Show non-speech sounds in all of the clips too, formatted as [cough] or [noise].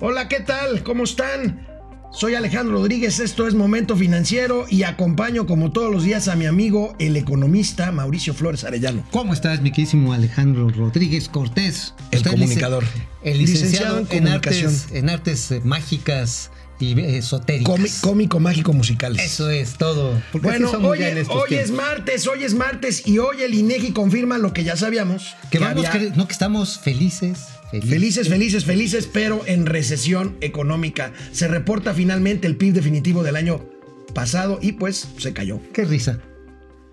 Hola, ¿qué tal? ¿Cómo están? Soy Alejandro Rodríguez, esto es Momento Financiero y acompaño como todos los días a mi amigo el economista Mauricio Flores Arellano. ¿Cómo estás, mi querísimo Alejandro Rodríguez Cortés? El comunicador. El licenciado, en, artes, en artes eh, mágicas y esotéricas. cómico, mágico, musicales. Eso es todo. Bueno, hoy, hoy es martes, hoy es martes y hoy el INEGI confirma lo que ya sabíamos. Que, vamos, no que estamos felices Felices. felices, felices, pero en recesión económica. Se reporta finalmente el PIB definitivo del año pasado y pues se cayó. Qué risa,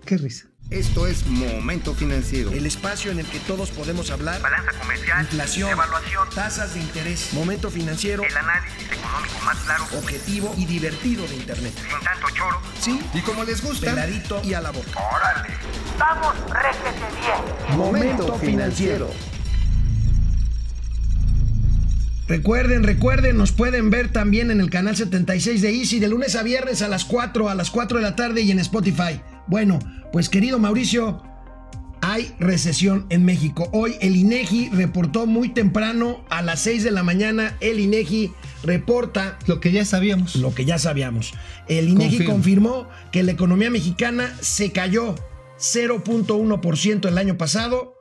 qué risa. Esto es Momento Financiero. El espacio en el que todos podemos hablar. Balanza comercial. Inflación. Evaluación. Tasas de interés. Momento Financiero. El análisis económico más claro. Objetivo y divertido de Internet. Sin tanto choro. Sí. Y como les gusta. Peladito y a la boca. ¡Órale! ¡Vamos, réjete bien! Momento Financiero. Recuerden, recuerden, nos pueden ver también en el canal 76 de Easy de lunes a viernes a las 4, a las 4 de la tarde y en Spotify. Bueno, pues querido Mauricio, hay recesión en México. Hoy el INEGI reportó muy temprano a las 6 de la mañana. El INEGI reporta lo que ya sabíamos. Lo que ya sabíamos. El INEGI confirmó que la economía mexicana se cayó 0.1% el año pasado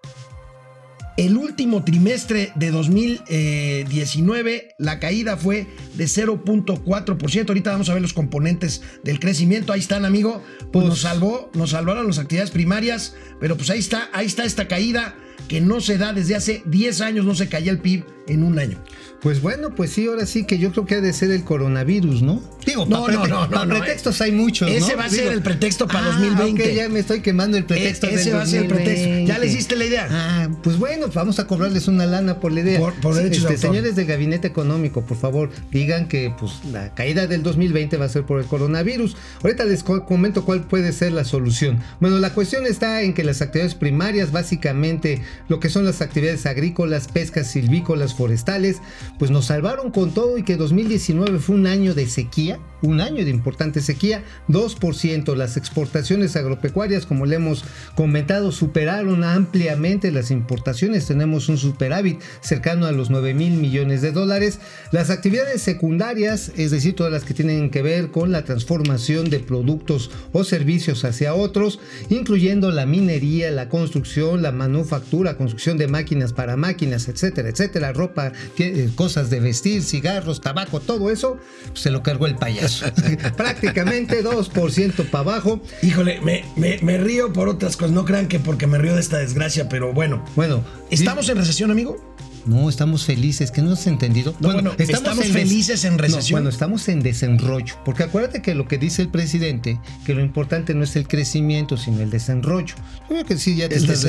el último trimestre de 2019, la caída fue de 0.4%. Ahorita vamos a ver los componentes del crecimiento. Ahí están, amigo. Pues nos salvó, nos salvaron las actividades primarias, pero pues ahí está, ahí está esta caída que no se da desde hace 10 años, no se caía el PIB en un año. Pues bueno, pues sí, ahora sí que yo creo que ha de ser el coronavirus, ¿no? Digo, no, no, no, para pretextos hay muchos. Ese va a ser el pretexto para 2020. Ah, ya me estoy quemando el pretexto. ese va a ser el pretexto. ¿Ya le hiciste la idea? Ah, pues bueno, vamos a cobrarles una lana por la idea. Por, este, Señores de Gabinete Económico, por favor, digan que pues la caída del 2020 va a ser por el coronavirus. Ahorita les comento cuál puede ser la solución. Bueno, la cuestión está en que las actividades primarias, básicamente lo que son las actividades agrícolas, pescas, silvícolas, forestales, pues nos salvaron con todo y que 2019 fue un año de sequía, un año de importante sequía, 2%. Las exportaciones agropecuarias, como le hemos comentado, superaron ampliamente las importaciones. Tenemos un superávit cercano a los 9 mil millones de dólares. Las actividades secundarias, es decir, todas las que tienen que ver con la transformación de productos o servicios hacia otros, incluyendo la minería, la construcción, la manufactura, construcción de máquinas para máquinas, etcétera, etcétera, ropa, eh, cosas de vestir, cigarros, tabaco, todo eso, se lo cargó el payaso. [laughs] Prácticamente 2% para abajo. Híjole, me, me, río por otras cosas. No crean que porque me río de esta desgracia, pero bueno. Bueno. ¿Estamos en recesión, amigo? No, estamos felices, que no has entendido. bueno, estamos, felices en recesión. bueno, estamos en desenrollo, porque acuérdate que lo que dice el presidente, que lo importante no es el crecimiento, sino el desenrollo. Yo creo que sí, ya te, estás,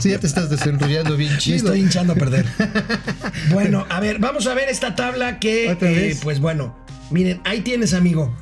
sí, ya te estás desenrollando bien [laughs] chido. Me estoy hinchando a perder. [laughs] bueno, a ver, vamos a ver esta tabla que, eh, pues bueno, miren, ahí tienes, amigo.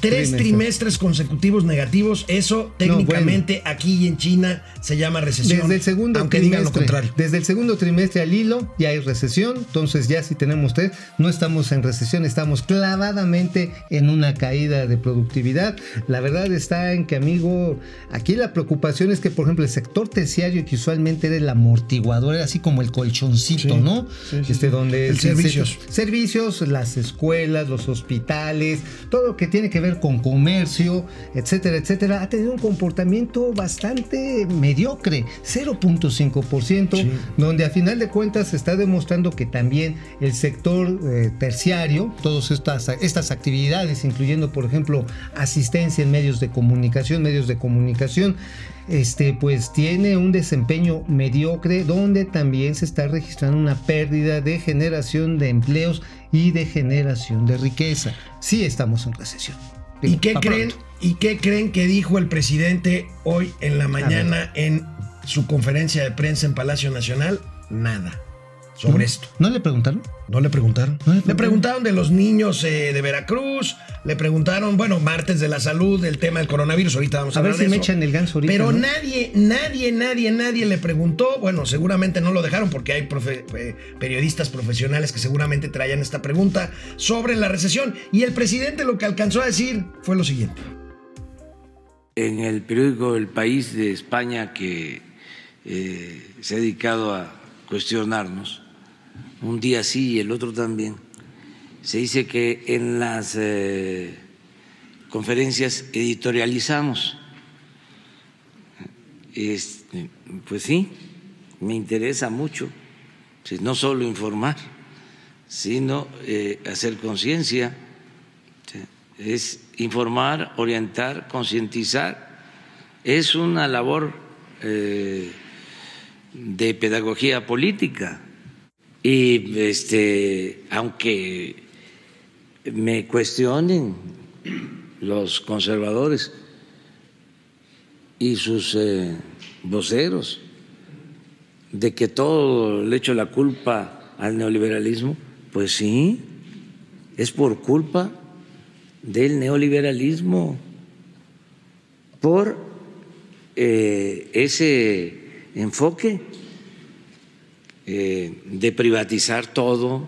Tres trimestres consecutivos negativos, eso técnicamente aquí y en China se llama recesión. Desde el segundo aunque digan lo contrario. Desde el segundo trimestre al hilo ya hay recesión, entonces ya si tenemos tres, no estamos en recesión, estamos clavadamente en una caída de productividad. La verdad está en que, amigo, aquí la preocupación es que, por ejemplo, el sector terciario que usualmente era el amortiguador, era así como el colchoncito, ¿no? este donde el servicios. servicios, las escuelas, los hospitales, todo lo que tiene que ver con comercio, etcétera, etcétera, ha tenido un comportamiento bastante mediocre, 0.5%, donde a final de cuentas se está demostrando que también el sector eh, terciario, todas estas, estas actividades, incluyendo por ejemplo asistencia en medios de comunicación, medios de comunicación, este, pues tiene un desempeño mediocre donde también se está registrando una pérdida de generación de empleos y de generación de riqueza. Sí estamos en recesión. ¿Y qué, creen, ¿Y qué creen que dijo el presidente hoy en la mañana en su conferencia de prensa en Palacio Nacional? Nada sobre esto. ¿No le preguntaron? No le preguntaron. le, preguntaron? de los niños eh, de Veracruz, le preguntaron, bueno, martes de la salud, el tema del coronavirus, ahorita vamos a, a ver si me echan el ganso ahorita. Pero nadie, nadie, nadie, nadie le preguntó, bueno, seguramente no lo dejaron porque hay eh, periodistas profesionales que seguramente traían esta pregunta sobre la recesión y el presidente lo que alcanzó a decir fue lo siguiente. En el periódico El País de España que eh, se ha dedicado a cuestionarnos, un día sí y el otro también, se dice que en las eh, conferencias editorializamos. Este, pues sí, me interesa mucho, pues, no solo informar, sino eh, hacer conciencia, es informar, orientar, concientizar. Es una labor eh, de pedagogía política. Y este, aunque me cuestionen los conservadores y sus eh, voceros de que todo le echo la culpa al neoliberalismo, pues sí, es por culpa del neoliberalismo, por eh, ese enfoque eh, de privatizar todo,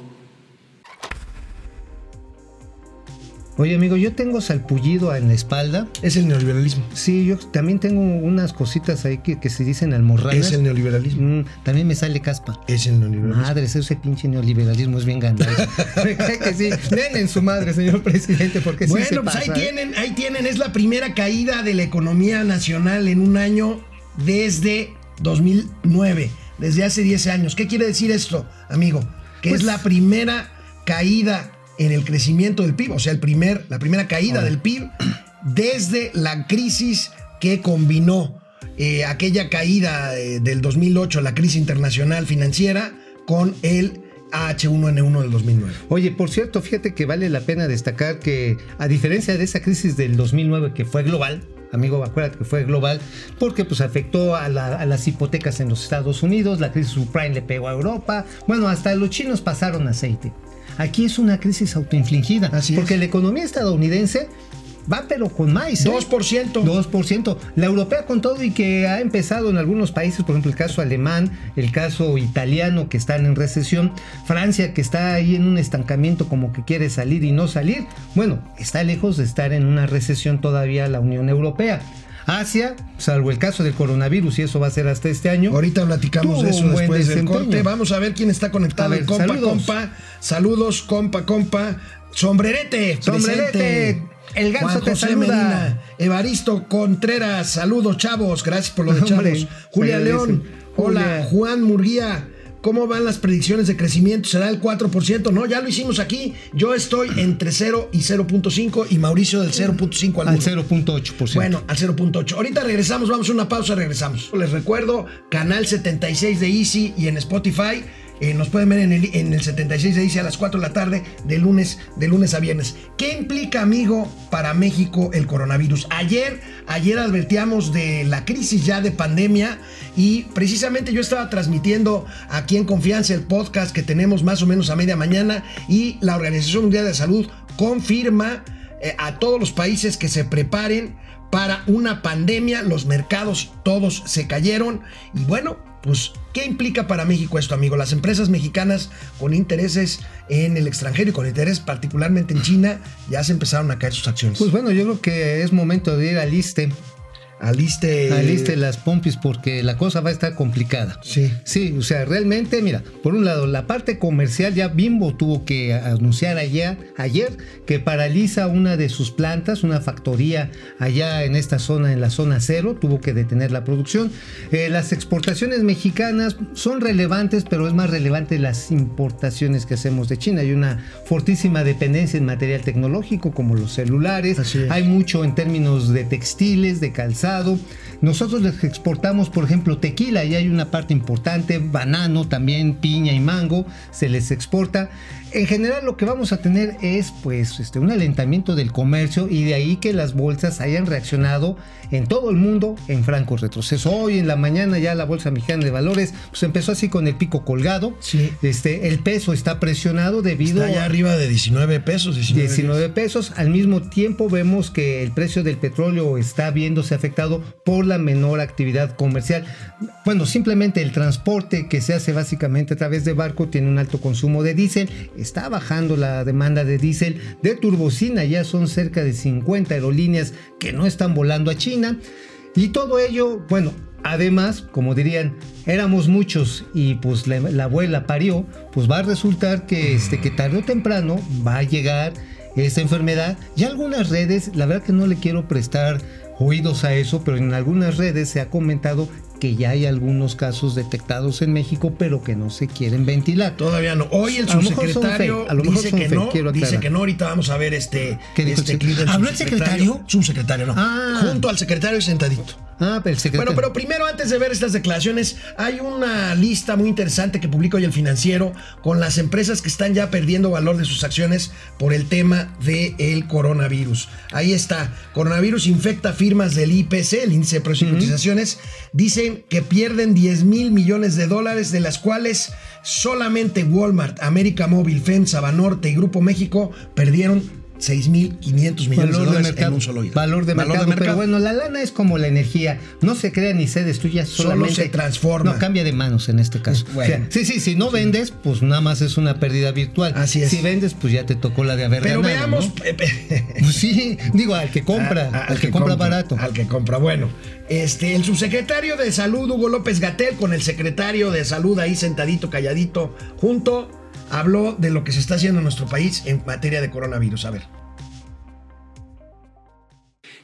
Oye, amigo, yo tengo salpullido en la espalda. Es el neoliberalismo. Sí, yo también tengo unas cositas ahí que, que se dicen almorranas. Es el neoliberalismo. Mm, también me sale caspa. Es el neoliberalismo. Madre, ese pinche neoliberalismo es bien ganado. [laughs] me cae que sí. Den en su madre, señor presidente, porque sí bueno, se pues pasa, ahí ¿eh? tienen, ahí tienen. Es la primera caída de la economía nacional en un año desde 2009, desde hace 10 años. ¿Qué quiere decir esto, amigo? Que Pues- es la primera caída en el crecimiento del PIB, o sea, el primer, la primera caída del PIB desde la crisis que combinó eh, aquella caída eh, del 2008, la crisis internacional financiera, con el H1N1 del 2009. Oye, por cierto, fíjate que vale la pena destacar que, a diferencia de esa crisis del 2009 que fue global, amigo, acuérdate que fue global, porque pues afectó a, la- a las hipotecas en los Estados Unidos, la crisis subprime le pegó a Europa, bueno, hasta los chinos pasaron aceite. Aquí es una crisis autoinfligida, Así es. porque la economía estadounidense va pero con más. ¿eh? 2%. 2%. La europea con todo y que ha empezado en algunos países, por ejemplo el caso alemán, el caso italiano que están en recesión, Francia que está ahí en un estancamiento como que quiere salir y no salir. Bueno, está lejos de estar en una recesión todavía la Unión Europea. Asia, salvo el caso del coronavirus y eso va a ser hasta este año. Ahorita platicamos de eso después del corte. Vamos a ver quién está conectado. Ver, compa, saludos. compa. Saludos, compa, compa. Sombrerete. Sombrerete, presente. El ganso Juan te José saluda. Medina. Evaristo Contreras. Saludos, chavos. Gracias por lo de [laughs] Hombre, chavos. Julia. León. Hola. Julia. Juan Murguía. ¿Cómo van las predicciones de crecimiento? ¿Será el 4%? No, ya lo hicimos aquí. Yo estoy entre 0 y 0.5 y Mauricio del 0.5 al al 1. 0.8%. Bueno, al 0.8. Ahorita regresamos, vamos a una pausa, regresamos. Les recuerdo, canal 76 de Easy y en Spotify. Eh, nos pueden ver en el, en el 76 de Easy a las 4 de la tarde, de lunes, de lunes a viernes. ¿Qué implica, amigo, para México el coronavirus? Ayer, ayer advertíamos de la crisis ya de pandemia y precisamente yo estaba transmitiendo aquí en Confianza el podcast que tenemos más o menos a media mañana y la Organización Mundial de Salud confirma eh, a todos los países que se preparen para una pandemia. Los mercados todos se cayeron. Y bueno, pues, ¿qué implica para México esto, amigo? Las empresas mexicanas con intereses en el extranjero y con interés particularmente en China, ya se empezaron a caer sus acciones. Pues bueno, yo creo que es momento de ir al ISTE, Aliste. aliste las pompis porque la cosa va a estar complicada. Sí. Sí, o sea, realmente, mira, por un lado, la parte comercial ya Bimbo tuvo que anunciar ayer, ayer que paraliza una de sus plantas, una factoría allá en esta zona, en la zona cero, tuvo que detener la producción. Eh, las exportaciones mexicanas son relevantes, pero es más relevante las importaciones que hacemos de China. Hay una fortísima dependencia en material tecnológico como los celulares, hay mucho en términos de textiles, de calzado. Senado nosotros les exportamos, por ejemplo, tequila y hay una parte importante, banano también, piña y mango, se les exporta. En general lo que vamos a tener es pues este, un alentamiento del comercio y de ahí que las bolsas hayan reaccionado en todo el mundo en franco retroceso. Hoy en la mañana ya la Bolsa Mexicana de Valores pues empezó así con el pico colgado. Sí. Este, el peso está presionado debido Está ya arriba de 19 pesos. 19, 19 pesos. Al mismo tiempo vemos que el precio del petróleo está viéndose afectado por la menor actividad comercial. Bueno, simplemente el transporte que se hace básicamente a través de barco tiene un alto consumo de diésel. Está bajando la demanda de diésel. De turbocina ya son cerca de 50 aerolíneas que no están volando a China. Y todo ello, bueno, Además, como dirían, éramos muchos y pues la, la abuela parió, pues va a resultar que, este, que tarde o temprano va a llegar esta enfermedad. Y algunas redes, la verdad que no le quiero prestar oídos a eso, pero en algunas redes se ha comentado que ya hay algunos casos detectados en México, pero que no se quieren ventilar. Todavía no. Hoy el subsecretario fake, a lo mejor dice que no, dice que no. Ahorita vamos a ver este, ¿Qué este clip del ¿Habló el secretario? Subsecretario, no. Ah. Junto al secretario y sentadito. Ah, pero el secretario. Bueno, pero primero, antes de ver estas declaraciones, hay una lista muy interesante que publica hoy el financiero con las empresas que están ya perdiendo valor de sus acciones por el tema del coronavirus. Ahí está. Coronavirus infecta firmas del IPC, el índice de precios y cotizaciones. Dicen que pierden 10 mil millones de dólares, de las cuales solamente Walmart, América Móvil, FEMSA, Banorte y Grupo México perdieron 6.500 millones de Valor de dólares mercado. en un solo día. Valor de, mercado, Pero bueno, la lana es como la energía. No se crea ni se destruye, Solo se transforma. No, cambia de manos en este caso. Bueno. O sea, sí, sí, si no vendes, pues nada más es una pérdida virtual. Así es. Si vendes, pues ya te tocó la de haber Pero ganado, veamos. ¿no? eh, Pues sí, digo, al que compra, a- a- al, que, compra, barato. Al que compra. Bueno, este, el subsecretario de Salud, Hugo López Gatel, con el secretario de Salud ahí sentadito, calladito, junto, habló de lo que se está haciendo en nuestro país en materia de coronavirus. A ver.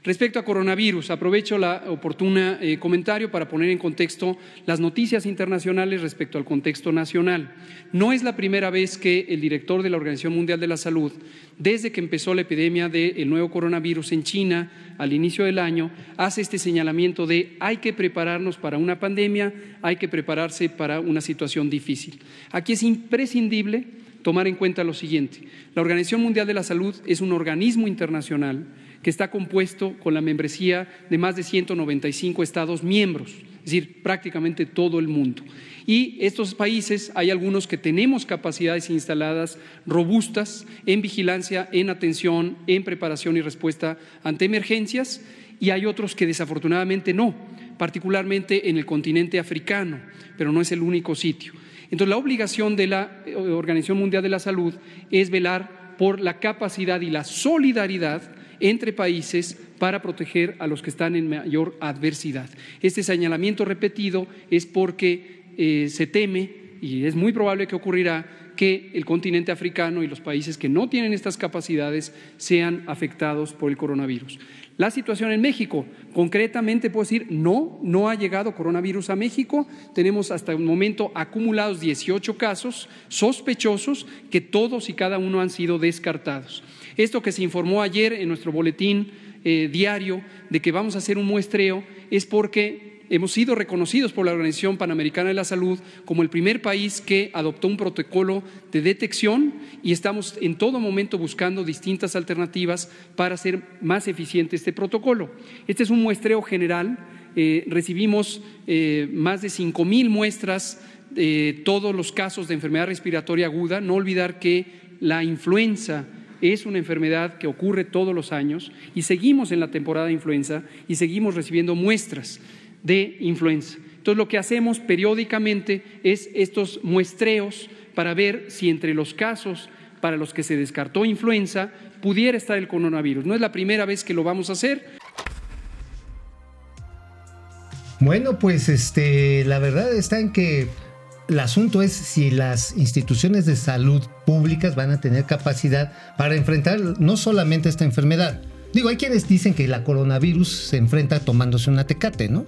Respecto a coronavirus, aprovecho la oportuna eh, comentario para poner en contexto las noticias internacionales respecto al contexto nacional. No es la primera vez que el director de la Organización Mundial de la Salud, desde que empezó la epidemia del nuevo coronavirus en China al inicio del año, hace este señalamiento de hay que prepararnos para una pandemia, hay que prepararse para una situación difícil. Aquí es imprescindible tomar en cuenta lo siguiente. La Organización Mundial de la Salud es un organismo internacional que está compuesto con la membresía de más de 195 Estados miembros, es decir, prácticamente todo el mundo. Y estos países, hay algunos que tenemos capacidades instaladas robustas en vigilancia, en atención, en preparación y respuesta ante emergencias, y hay otros que desafortunadamente no, particularmente en el continente africano, pero no es el único sitio. Entonces, la obligación de la eh, Organización Mundial de la Salud es velar por la capacidad y la solidaridad entre países para proteger a los que están en mayor adversidad. Este señalamiento repetido es porque eh, se teme, y es muy probable que ocurrirá, que el continente africano y los países que no tienen estas capacidades sean afectados por el coronavirus. La situación en México, concretamente puedo decir, no, no ha llegado coronavirus a México. Tenemos hasta el momento acumulados 18 casos sospechosos que todos y cada uno han sido descartados. Esto que se informó ayer en nuestro boletín eh, diario de que vamos a hacer un muestreo es porque hemos sido reconocidos por la Organización Panamericana de la Salud como el primer país que adoptó un protocolo de detección y estamos en todo momento buscando distintas alternativas para hacer más eficiente este protocolo. Este es un muestreo general. Eh, recibimos eh, más de 5 mil muestras de todos los casos de enfermedad respiratoria aguda. No olvidar que la influenza es una enfermedad que ocurre todos los años y seguimos en la temporada de influenza y seguimos recibiendo muestras de influenza. Entonces lo que hacemos periódicamente es estos muestreos para ver si entre los casos para los que se descartó influenza pudiera estar el coronavirus. No es la primera vez que lo vamos a hacer. Bueno, pues este, la verdad está en que el asunto es si las instituciones de salud públicas van a tener capacidad para enfrentar no solamente esta enfermedad. Digo, hay quienes dicen que la coronavirus se enfrenta tomándose una tecate, ¿no?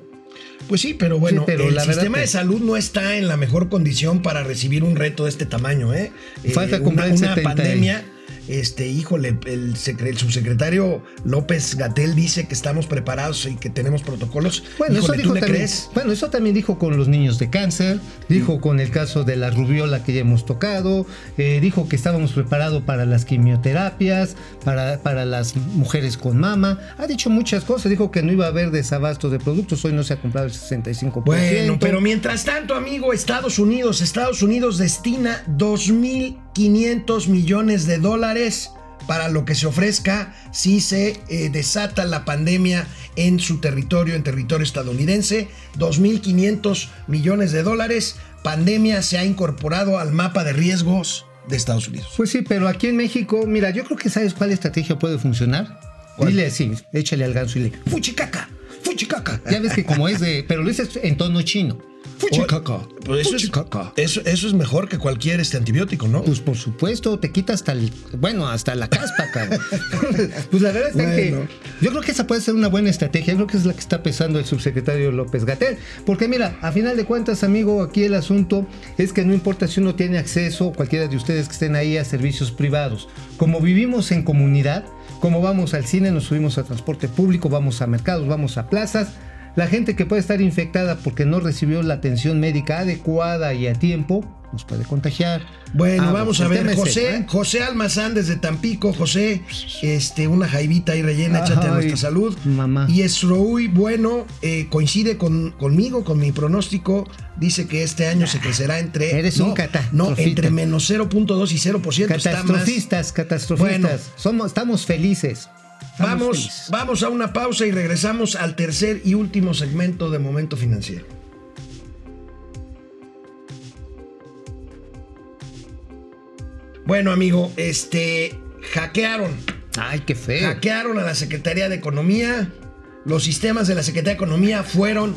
Pues sí, pero bueno, Sí, pero el la sistema que- de salud no está en la mejor condición para recibir un reto de este tamaño, ¿eh? Falta Eh, una, el una 70 y- pandemia. Este, híjole, el, secre- el subsecretario López Gatel dice que estamos preparados y que tenemos protocolos. Bueno, Híjole, eso ¿tú dijo le también, crees? bueno, eso también dijo con los niños de cáncer, dijo con el caso de la rubiola que ya hemos tocado, eh, dijo que estábamos preparados para las quimioterapias, para, para las mujeres con mama, ha dicho muchas cosas, dijo que no iba a haber desabasto de productos, hoy no se ha comprado el 65%. Bueno, pero mientras tanto, amigo, Estados Unidos, Estados Unidos destina 2.500 millones de dólares para lo que se ofrezca si se eh, desata la pandemia en su territorio, en territorio estadounidense. 2.500 millones de dólares. Pandemia se ha incorporado al mapa de riesgos de Estados Unidos. Pues sí, pero aquí en México, mira, yo creo que sabes cuál estrategia puede funcionar. ¿Cuál? Dile así, échale al ganso y le, fuchicaca. fuchicaca. [laughs] Ya ves que como es de, pero lo dices en tono chino. Fuchicaca. Pues eso, es, Fuchicaca. eso, eso es mejor que cualquier este antibiótico, ¿no? Pues por supuesto, te quita hasta el, bueno, hasta la caspa, cabrón. [laughs] pues la verdad es Bueno. que yo creo que esa puede ser una buena estrategia. Yo creo que es la que está pensando el subsecretario López Gatel. Porque mira, a final de cuentas, amigo, aquí el asunto es que no importa si uno tiene acceso, cualquiera de ustedes que estén ahí, a servicios privados. Como vivimos en comunidad, como vamos al cine, nos subimos a transporte público, vamos a mercados, vamos a plazas. La gente que puede estar infectada porque no recibió la atención médica adecuada y a tiempo, nos puede contagiar. Bueno, Ah, vamos pues a ver, es José, ¿eh? José Almazán desde Tampico, José, este, una jaivita ahí rellena, échate a nuestra salud. mamá. Y Esroui, bueno, eh, coincide con, conmigo, con mi pronóstico, dice que este año se crecerá entre... Eres no, un No, entre menos 0.2 y 0%. está más- Catastrofistas, catastrofistas. Bueno. Somos, estamos felices. Vamos, vamos a una pausa y regresamos al tercer y último segmento de Momento Financiero. Bueno, amigo, este hackearon, Ay, qué feo. hackearon a la Secretaría de Economía. Los sistemas de la Secretaría de Economía fueron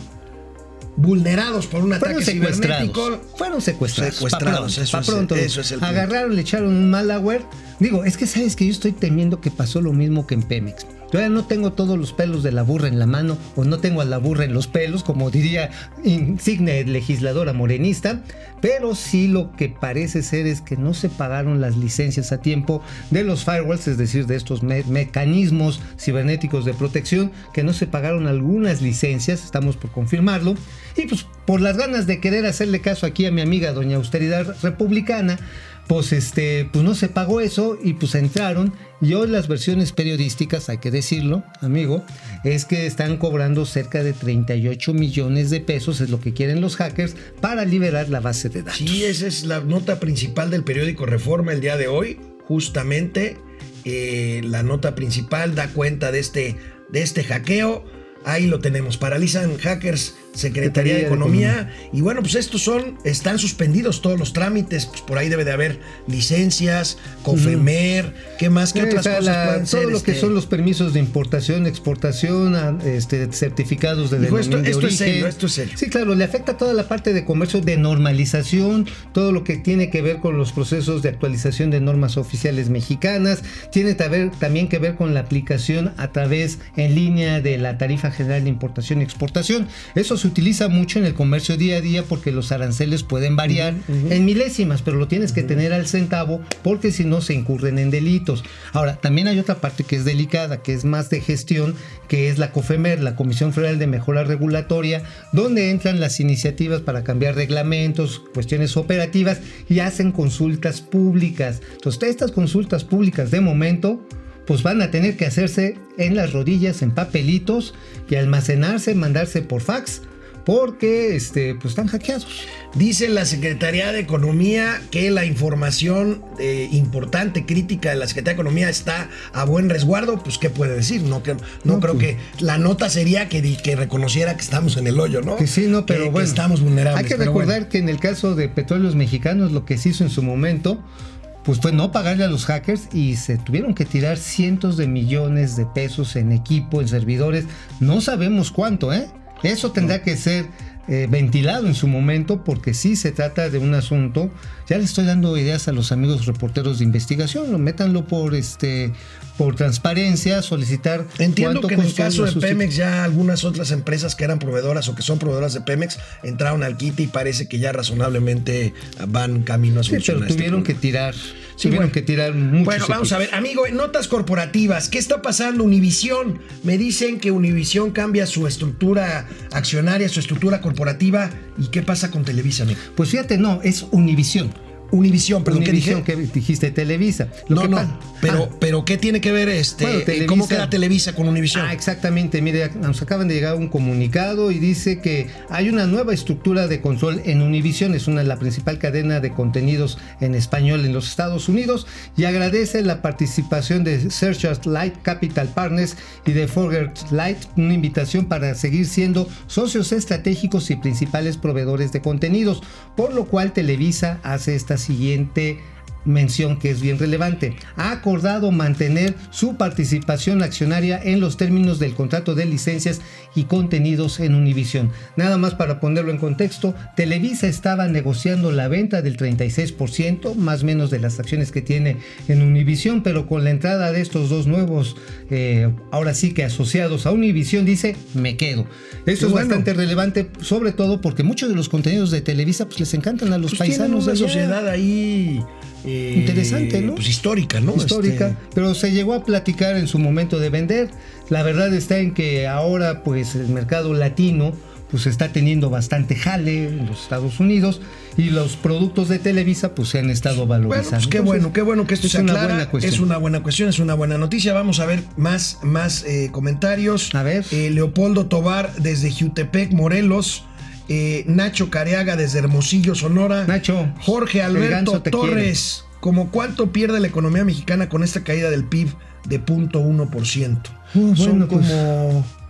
vulnerados por un Fueron ataque secuestrados. cibernético. Fueron secuestrados. Secuestrados, Pa' eso pronto, es- pa' pronto. eso es el punto. Agarraron, le echaron un malware. Digo, es que sabes que yo estoy temiendo que pasó lo mismo que en Pemex. Todavía no tengo todos los pelos de la burra en la mano o no tengo a la burra en los pelos, como diría insigne legisladora morenista, pero sí lo que parece ser es que no se pagaron las licencias a tiempo de los firewalls, es decir, de estos me- mecanismos cibernéticos de protección, que no se pagaron algunas licencias, estamos por confirmarlo, y pues por las ganas de querer hacerle caso aquí a mi amiga doña Austeridad Republicana, pues este, pues no se pagó eso y pues entraron y hoy las versiones periodísticas, hay que decirlo, amigo, es que están cobrando cerca de 38 millones de pesos, es lo que quieren los hackers, para liberar la base de datos. Sí, esa es la nota principal del periódico Reforma el día de hoy. Justamente eh, la nota principal da cuenta de este, de este hackeo. Ahí lo tenemos. Paralizan hackers Secretaría de Economía. Y bueno, pues estos son, están suspendidos todos los trámites. Pues por ahí debe de haber licencias, Cofemer, ¿qué más? ¿Qué Sí, otras cosas la- pueden todo ser? lo que este? son los permisos de importación, exportación, a- este, certificados de, esto- de esto es origen. serio, esto es serio. Sí, claro, le afecta toda la parte de comercio de normalización, todo lo que tiene que ver con los procesos de actualización de normas oficiales mexicanas, tiene también que ver con la aplicación a través en línea de la tarifa general de importación y exportación. Eso se utiliza mucho en el comercio día a día porque los aranceles pueden variar en milésimas, pero lo tienes que tener al centavo porque si no se incurren en delitos. Ahora, también hay otra parte que es delicada, que es más de gestión, que es la COFEMER, la Comisión Federal de Mejora Regulatoria, donde entran las iniciativas para cambiar reglamentos, cuestiones operativas y hacen consultas públicas. Entonces, estas consultas públicas de momento pues van a tener que hacerse en las rodillas, en papelitos y almacenarse, mandarse por fax, porque este, pues están hackeados. Dice la Secretaría de Economía que la información eh, importante, crítica de la Secretaría de Economía está a buen resguardo. Pues, ¿qué puede decir? No, que, no, No, creo pues- que la nota sería que, que reconociera que estamos en el hoyo, ¿no? Que sí, no, Que- pero que bueno. estamos vulnerables. Hay que recordar bueno. que en el caso de Petróleos Mexicanos, lo que se hizo en su momento, pues fue no pagarle a los hackers y se tuvieron que tirar cientos de millones de pesos en equipo, en servidores. No sabemos cuánto, ¿eh? Eso tendrá que ser eh, ventilado en su momento porque sí se trata de un asunto. Ya le estoy dando ideas a los amigos reporteros de investigación, lo métanlo por este por transparencia, solicitar Entiendo cuánto que en el caso de Pemex ya algunas otras empresas que eran proveedoras o que son proveedoras de Pemex entraron al quite y parece que ya razonablemente van camino a Sí, pero solucionar este tuvieron que tirar, tuvieron bueno. que tirar muchos Bueno, vamos a ver, amigo, en notas corporativas, ¿qué está pasando? Univisión, me dicen que Univisión cambia su estructura accionaria, su estructura corporativa, ¿y qué pasa con Televisa, amigo? Pues fíjate, no, es Univisión. Univisión, perdón, Univisión, ¿qué dije? que dijiste Televisa. Lo no, que no, pero, Ah, pero ¿qué tiene que ver este? Bueno, eh, Televisa- ¿Cómo queda Televisa con Univisión? Ah, exactamente. Mire, nos acaban de llegar un comunicado y dice que hay una nueva estructura de control en Univision, es una la principal cadena de contenidos en español en los Estados Unidos y agradece la participación de Searchers Light Capital Partners y de Forger Light, una invitación para seguir siendo socios estratégicos y principales proveedores de contenidos, por lo cual Televisa hace esta siguiente mención que es bien relevante. Ha acordado mantener su participación accionaria en los términos del contrato de licencias y contenidos en Univision. Nada más para ponerlo en contexto, Televisa estaba negociando la venta del 36%, más o menos de las acciones que tiene en Univision, pero con la entrada de estos dos nuevos, eh, ahora sí que asociados a Univision, dice, me quedo. Esto es bueno. bastante relevante, sobre todo porque muchos de los contenidos de Televisa pues, les encantan a los Pues paisanos de sociedad ahí eh, Interesante, ¿no? Pues histórica, ¿no? histórica, Este, pero se llegó a platicar en su momento de vender. La verdad está en que ahora pues el mercado latino pues está teniendo bastante jale en los Estados Unidos y los productos de Televisa pues se han estado Bueno, valorizando. pues qué Entonces, bueno, qué bueno que esto es se una aclara. buena cuestión. Es una buena cuestión, es una buena noticia. Vamos a ver más, más eh, comentarios. A ver. Eh, Leopoldo Tobar desde Jutepec, Morelos. Eh, Nacho Careaga desde Hermosillo, Sonora. Nacho, Jorge Alberto Torres. ¿Cómo cuánto pierde la economía mexicana con esta caída del PIB de 0.1%? Uh, Son bueno, pues, como... Pues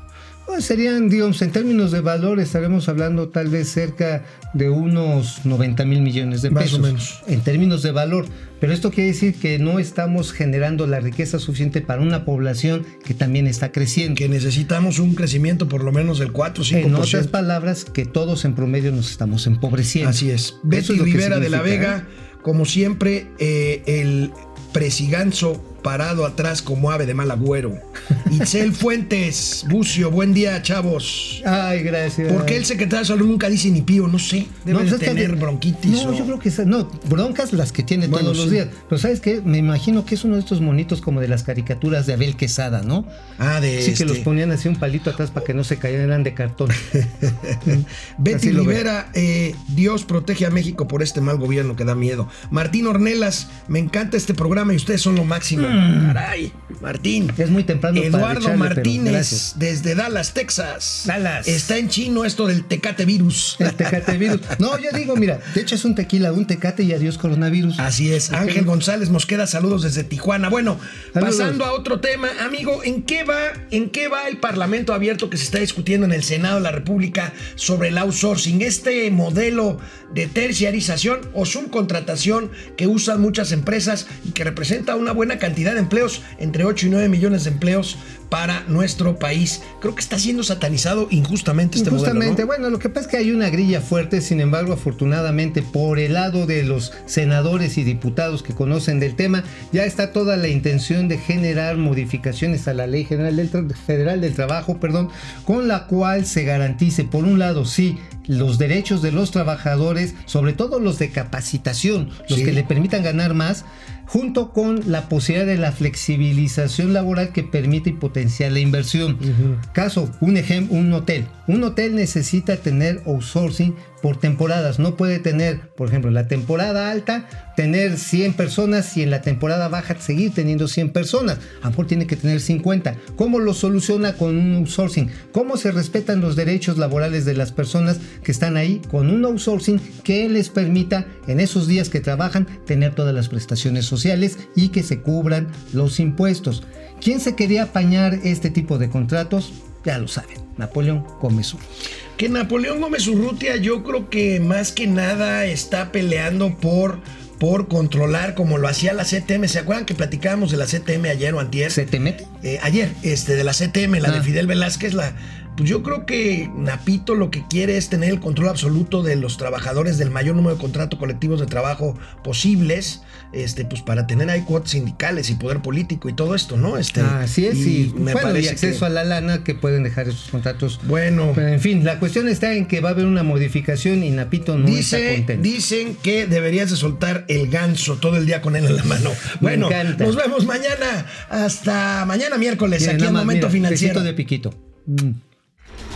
serían, digamos, en términos de valor estaremos hablando tal vez cerca de unos 90 mil millones de Más o pesos. menos. En términos de valor. Pero esto quiere decir que no estamos generando la riqueza suficiente para una población que también está creciendo. que necesitamos un crecimiento por lo menos del 4 o 5%. En otras palabras, que todos en promedio nos estamos empobreciendo. Así es. Betty es Rivera de la significa, Vega, como siempre, eh, el presiganzo parado atrás como ave de mal agüero. [laughs] Itzel Fuentes, Bucio, buen día, chavos. Ay, gracias. ¿Por qué el secretario de salud nunca dice ni pío? No sé. Debe pues de es que- tener bronquitis. No, o- yo creo que no, broncas las que tiene Bueno, todos los días. Pero ¿sabes qué? Me imagino que es uno de estos monitos como de las caricaturas de Abel Quesada, ¿no? Ah, de Sí, que este, los ponían así un palito atrás para que no se cayeran, eran de cartón. [laughs] Betty Así lo veo. Rivera, eh, Dios protege a México por este mal gobierno que da miedo. Martín Ornelas, me encanta este programa y ustedes son lo máximo. Caray, Martín. Es muy temprano Eduardo Martínez, desde Dallas, Texas. Dallas. Está en chino esto del tecate virus. El tecate virus. No, yo digo, mira, te echas un tequila, un tecate y adiós coronavirus. Así es. Ángel González Mosqueda, saludos desde Tijuana. Bueno, Saludos. pasando a otro tema, amigo, ¿en qué va, en qué va el Parlamento abierto que se está discutiendo en el Senado de la República sobre el outsourcing? Este modelo de terciarización o subcontratación que usan muchas empresas y que representa una buena cantidad de empleos, entre 8 y 9 millones de empleos para nuestro país. Creo que está siendo satanizado injustamente este Justamente, modelo. ¿no? bueno, lo que pasa es que hay una grilla fuerte, sin embargo, afortunadamente, por el lado de los senadores y diputados que conocen del tema, ya está toda la intención de generar modificaciones a la Ley General del Tra- Federal del Trabajo, perdón, con la cual se garantice, por un lado, sí, los derechos de los trabajadores, sobre todo los de capacitación, los Sí. que le permitan ganar más, junto con la posibilidad de la flexibilización laboral que permite y potencia la inversión. Caso, un ejemplo, un hotel. Un hotel necesita tener outsourcing por temporadas. No puede tener, por ejemplo, en la temporada alta, tener 100 personas y en la temporada baja seguir teniendo 100 personas. A lo tiene que tener 50. ¿Cómo lo soluciona con un outsourcing? ¿Cómo se respetan los derechos laborales de las personas que están ahí con un outsourcing que les permita en esos días que trabajan tener todas las prestaciones sociales y que se cubran los impuestos? ¿Quién se quería apañar este tipo de contratos? Ya lo saben, Napoleón Urrutia. Que Napoleón Gómez Urrutia yo creo que más que nada está peleando por, por controlar como lo hacía la CTM. ¿Se acuerdan que platicábamos de la CTM ayer o antier? ¿Se te mete? Eh, ayer, este, de la CTM, la de Ah. Fidel Velázquez, la... Pues yo creo que Napito lo que quiere es tener el control absoluto de los trabajadores del mayor número de contratos colectivos de trabajo posibles, este, pues para tener ahí cuotas sindicales y poder político y todo esto, ¿no? Este, Así es, y, me bueno, y parece acceso que- a la lana que pueden dejar esos contratos. Bueno, Pero en fin, la cuestión está en que va a haber una modificación y Napito no está Dice, contento. dicen que deberías de soltar el ganso todo el día con él en la mano. Bueno, nos vemos mañana. Hasta mañana miércoles Miren, aquí en Momento mira, Financiero. de piquito. Mm.